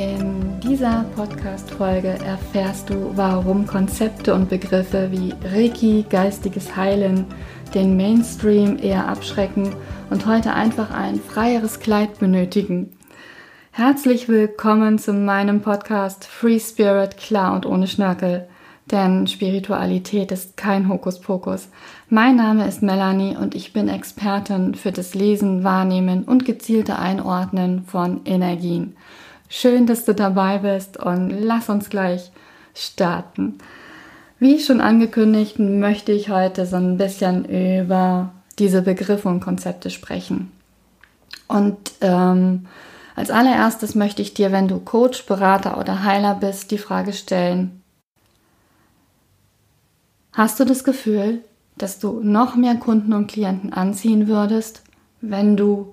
In dieser Podcast-Folge erfährst du, warum Konzepte und Begriffe wie Reiki, geistiges Heilen den Mainstream eher abschrecken und heute einfach ein freieres Kleid benötigen. Herzlich willkommen zu meinem Podcast Free Spirit, klar und ohne Schnörkel. Denn Spiritualität ist kein Hokuspokus. Mein Name ist Melanie und ich bin Expertin für das Lesen, Wahrnehmen und gezielte Einordnen von Energien. Schön, dass du dabei bist und lass uns gleich starten. Wie schon angekündigt, möchte ich heute so ein bisschen über diese Begriffe und Konzepte sprechen. Und ähm, als allererstes möchte ich dir, wenn du Coach, Berater oder Heiler bist, die Frage stellen, Hast du das Gefühl, dass du noch mehr Kunden und Klienten anziehen würdest, wenn du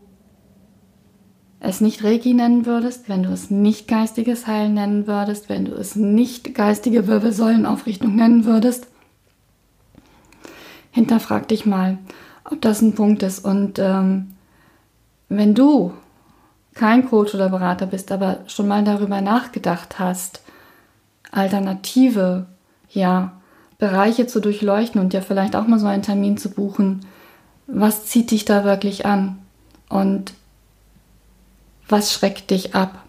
es nicht Reiki nennen würdest, wenn du es nicht geistiges Heilen nennen würdest, wenn du es nicht geistige Wirbelsäulenaufrichtung nennen würdest? Hinterfrag dich mal, ob das ein Punkt ist. Und ähm, wenn du kein Coach oder Berater bist, aber schon mal darüber nachgedacht hast, Alternative, ja, Bereiche zu durchleuchten und dir vielleicht auch mal so einen Termin zu buchen. Was zieht dich da wirklich an? Und was schreckt dich ab?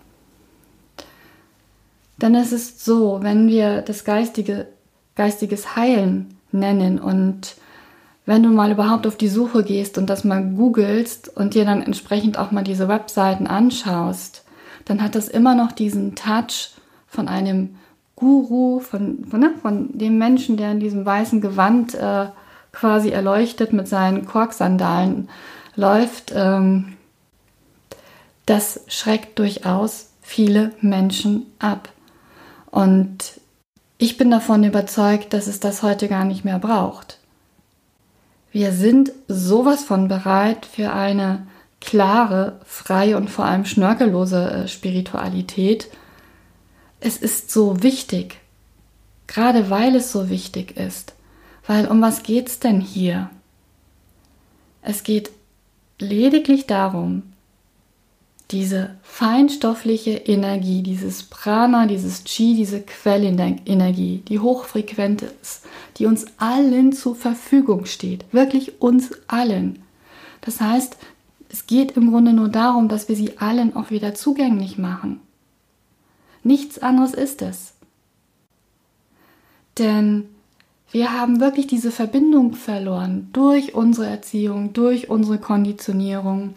Denn es ist so, wenn wir das geistige, geistiges Heilen nennen und wenn du mal überhaupt auf die Suche gehst und das mal googelst und dir dann entsprechend auch mal diese Webseiten anschaust, dann hat das immer noch diesen Touch von einem Guru, von, von, ne, von dem Menschen, der in diesem weißen Gewand äh, quasi erleuchtet mit seinen Korksandalen läuft, ähm, das schreckt durchaus viele Menschen ab. Und ich bin davon überzeugt, dass es das heute gar nicht mehr braucht. Wir sind sowas von bereit für eine klare, freie und vor allem schnörkellose äh, Spiritualität es ist so wichtig, gerade weil es so wichtig ist. Weil um was geht es denn hier? Es geht lediglich darum, diese feinstoffliche Energie, dieses Prana, dieses Chi, diese Quellenergie, die hochfrequent ist, die uns allen zur Verfügung steht, wirklich uns allen. Das heißt, es geht im Grunde nur darum, dass wir sie allen auch wieder zugänglich machen. Nichts anderes ist es. Denn wir haben wirklich diese Verbindung verloren durch unsere Erziehung, durch unsere Konditionierung,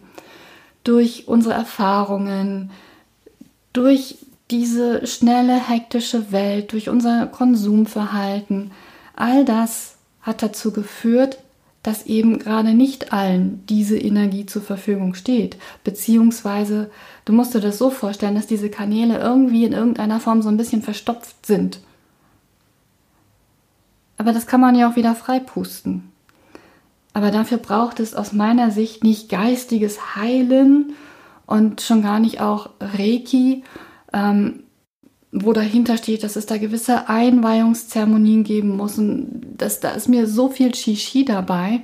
durch unsere Erfahrungen, durch diese schnelle, hektische Welt, durch unser Konsumverhalten. All das hat dazu geführt, dass eben gerade nicht allen diese Energie zur Verfügung steht. Beziehungsweise, du musst dir das so vorstellen, dass diese Kanäle irgendwie in irgendeiner Form so ein bisschen verstopft sind. Aber das kann man ja auch wieder freipusten. Aber dafür braucht es aus meiner Sicht nicht geistiges Heilen und schon gar nicht auch Reiki, ähm, wo dahinter steht, dass es da gewisse Einweihungszeremonien geben muss. Und das, da ist mir so viel Shishi dabei,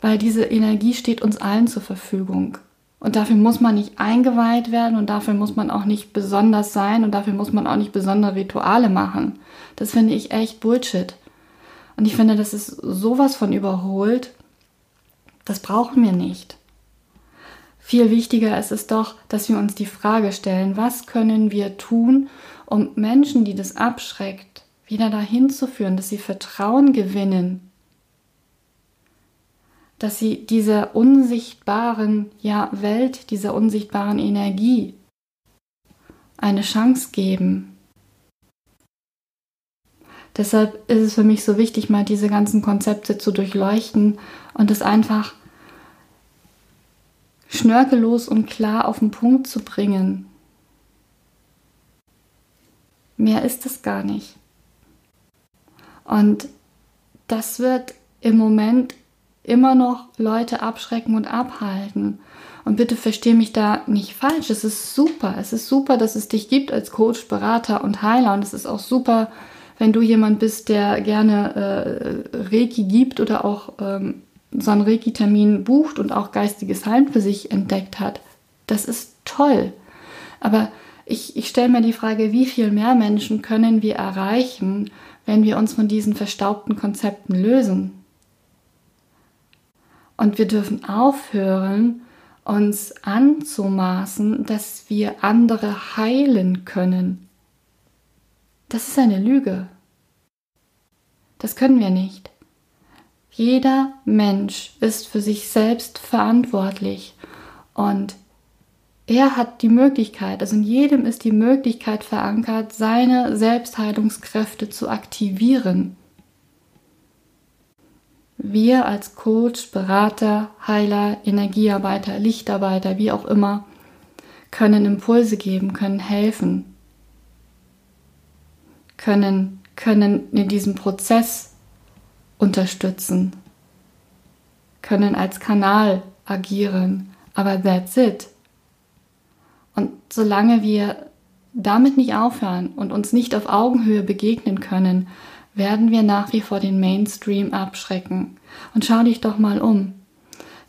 weil diese Energie steht uns allen zur Verfügung. Und dafür muss man nicht eingeweiht werden und dafür muss man auch nicht besonders sein und dafür muss man auch nicht besondere Rituale machen. Das finde ich echt Bullshit. Und ich finde, das ist sowas von überholt. Das brauchen wir nicht. Viel wichtiger ist es doch, dass wir uns die Frage stellen, was können wir tun, um Menschen, die das abschreckt, wieder dahin zu führen, dass sie Vertrauen gewinnen, dass sie dieser unsichtbaren ja, Welt, dieser unsichtbaren Energie eine Chance geben. Deshalb ist es für mich so wichtig, mal diese ganzen Konzepte zu durchleuchten und es einfach schnörkellos und klar auf den Punkt zu bringen. Mehr ist es gar nicht. Und das wird im Moment immer noch Leute abschrecken und abhalten. Und bitte verstehe mich da nicht falsch. Es ist super. Es ist super, dass es dich gibt als Coach, Berater und Heiler. Und es ist auch super, wenn du jemand bist, der gerne äh, Reiki gibt oder auch ähm, so einen Reiki-Termin bucht und auch geistiges Heilen für sich entdeckt hat, das ist toll. Aber ich, ich stelle mir die Frage, wie viel mehr Menschen können wir erreichen, wenn wir uns von diesen verstaubten Konzepten lösen? Und wir dürfen aufhören, uns anzumaßen, dass wir andere heilen können. Das ist eine Lüge. Das können wir nicht. Jeder Mensch ist für sich selbst verantwortlich und er hat die Möglichkeit, also in jedem ist die Möglichkeit verankert, seine Selbstheilungskräfte zu aktivieren. Wir als Coach, Berater, Heiler, Energiearbeiter, Lichtarbeiter, wie auch immer, können Impulse geben, können helfen, können, können in diesem Prozess unterstützen, können als Kanal agieren, aber that's it. Und solange wir damit nicht aufhören und uns nicht auf Augenhöhe begegnen können, werden wir nach wie vor den Mainstream abschrecken. Und schau dich doch mal um,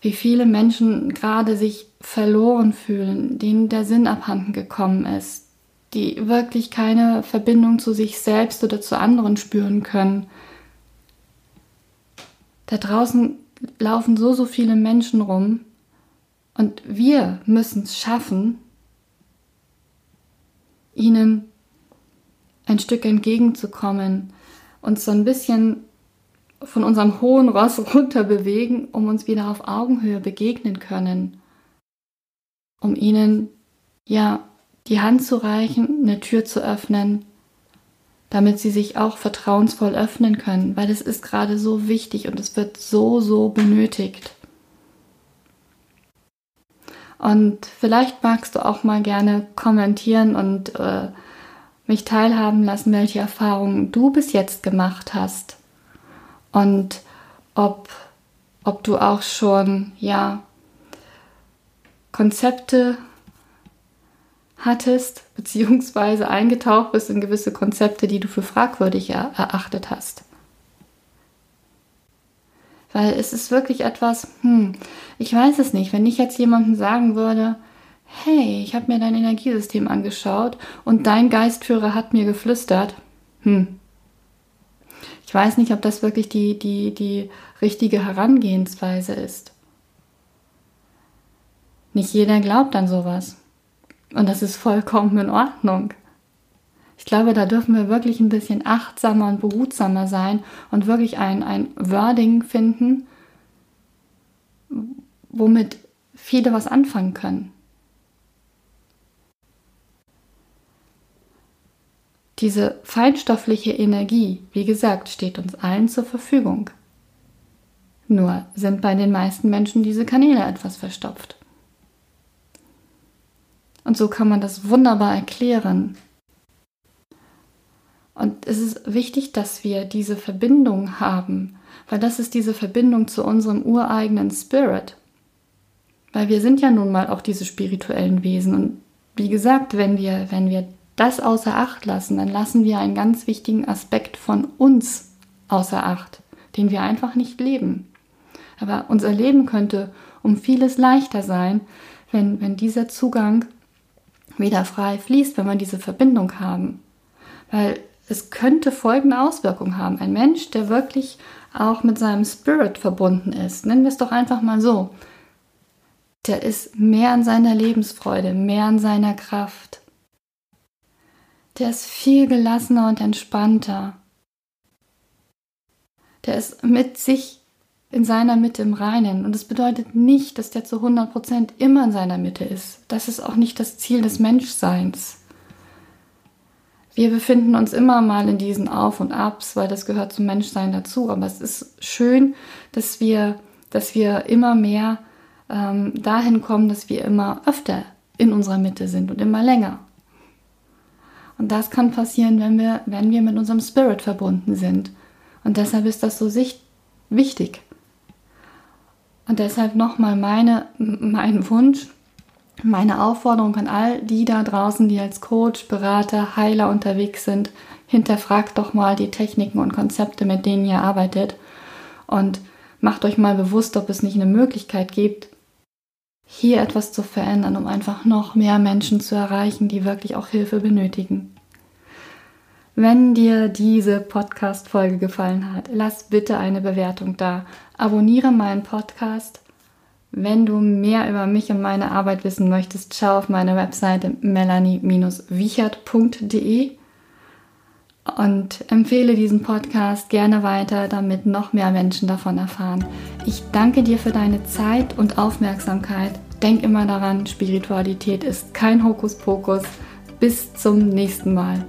wie viele Menschen gerade sich verloren fühlen, denen der Sinn abhanden gekommen ist, die wirklich keine Verbindung zu sich selbst oder zu anderen spüren können. Da draußen laufen so, so viele Menschen rum und wir müssen es schaffen, ihnen ein Stück entgegenzukommen, uns so ein bisschen von unserem hohen Ross runter bewegen, um uns wieder auf Augenhöhe begegnen können, um ihnen ja die Hand zu reichen, eine Tür zu öffnen, damit sie sich auch vertrauensvoll öffnen können, weil es ist gerade so wichtig und es wird so, so benötigt. Und vielleicht magst du auch mal gerne kommentieren und äh, mich teilhaben lassen, welche Erfahrungen du bis jetzt gemacht hast und ob, ob du auch schon ja Konzepte hattest, beziehungsweise eingetaucht bist in gewisse Konzepte, die du für fragwürdig er erachtet hast. Weil es ist wirklich etwas, hm, ich weiß es nicht, wenn ich jetzt jemandem sagen würde, hey, ich habe mir dein Energiesystem angeschaut und dein Geistführer hat mir geflüstert. Hm. Ich weiß nicht, ob das wirklich die, die, die richtige Herangehensweise ist. Nicht jeder glaubt an sowas. Und das ist vollkommen in Ordnung. Ich glaube, da dürfen wir wirklich ein bisschen achtsamer und behutsamer sein und wirklich ein, ein Wording finden, womit viele was anfangen können. Diese feinstoffliche Energie, wie gesagt, steht uns allen zur Verfügung. Nur sind bei den meisten Menschen diese Kanäle etwas verstopft. Und so kann man das wunderbar erklären. Und es ist wichtig, dass wir diese Verbindung haben, weil das ist diese Verbindung zu unserem ureigenen Spirit. Weil wir sind ja nun mal auch diese spirituellen Wesen. Und wie gesagt, wenn wir, wenn wir das außer Acht lassen, dann lassen wir einen ganz wichtigen Aspekt von uns außer Acht, den wir einfach nicht leben. Aber unser Leben könnte um vieles leichter sein, wenn, wenn dieser Zugang wieder frei fließt, wenn wir diese Verbindung haben. Weil es könnte folgende Auswirkungen haben. Ein Mensch, der wirklich auch mit seinem Spirit verbunden ist, nennen wir es doch einfach mal so, der ist mehr an seiner Lebensfreude, mehr an seiner Kraft, der ist viel gelassener und entspannter. Der ist mit sich in seiner Mitte im Reinen. Und das bedeutet nicht, dass der zu 100% immer in seiner Mitte ist. Das ist auch nicht das Ziel des Menschseins. Wir befinden uns immer mal in diesen Auf und Abs, weil das gehört zum Menschsein dazu. Aber es ist schön, dass wir, dass wir immer mehr ähm, dahin kommen, dass wir immer öfter in unserer Mitte sind und immer länger. Und das kann passieren, wenn wir, wenn wir mit unserem Spirit verbunden sind. Und deshalb ist das so wichtig. Und deshalb nochmal mein Wunsch, meine Aufforderung an all die da draußen, die als Coach, Berater, Heiler unterwegs sind, hinterfragt doch mal die Techniken und Konzepte, mit denen ihr arbeitet und macht euch mal bewusst, ob es nicht eine Möglichkeit gibt, hier etwas zu verändern, um einfach noch mehr Menschen zu erreichen, die wirklich auch Hilfe benötigen. Wenn dir diese Podcast-Folge gefallen hat, lass bitte eine Bewertung da. Abonniere meinen Podcast. Wenn du mehr über mich und meine Arbeit wissen möchtest, schau auf meine Webseite melanie-wichert.de und empfehle diesen Podcast gerne weiter, damit noch mehr Menschen davon erfahren. Ich danke dir für deine Zeit und Aufmerksamkeit. Denk immer daran, Spiritualität ist kein Hokuspokus. Bis zum nächsten Mal.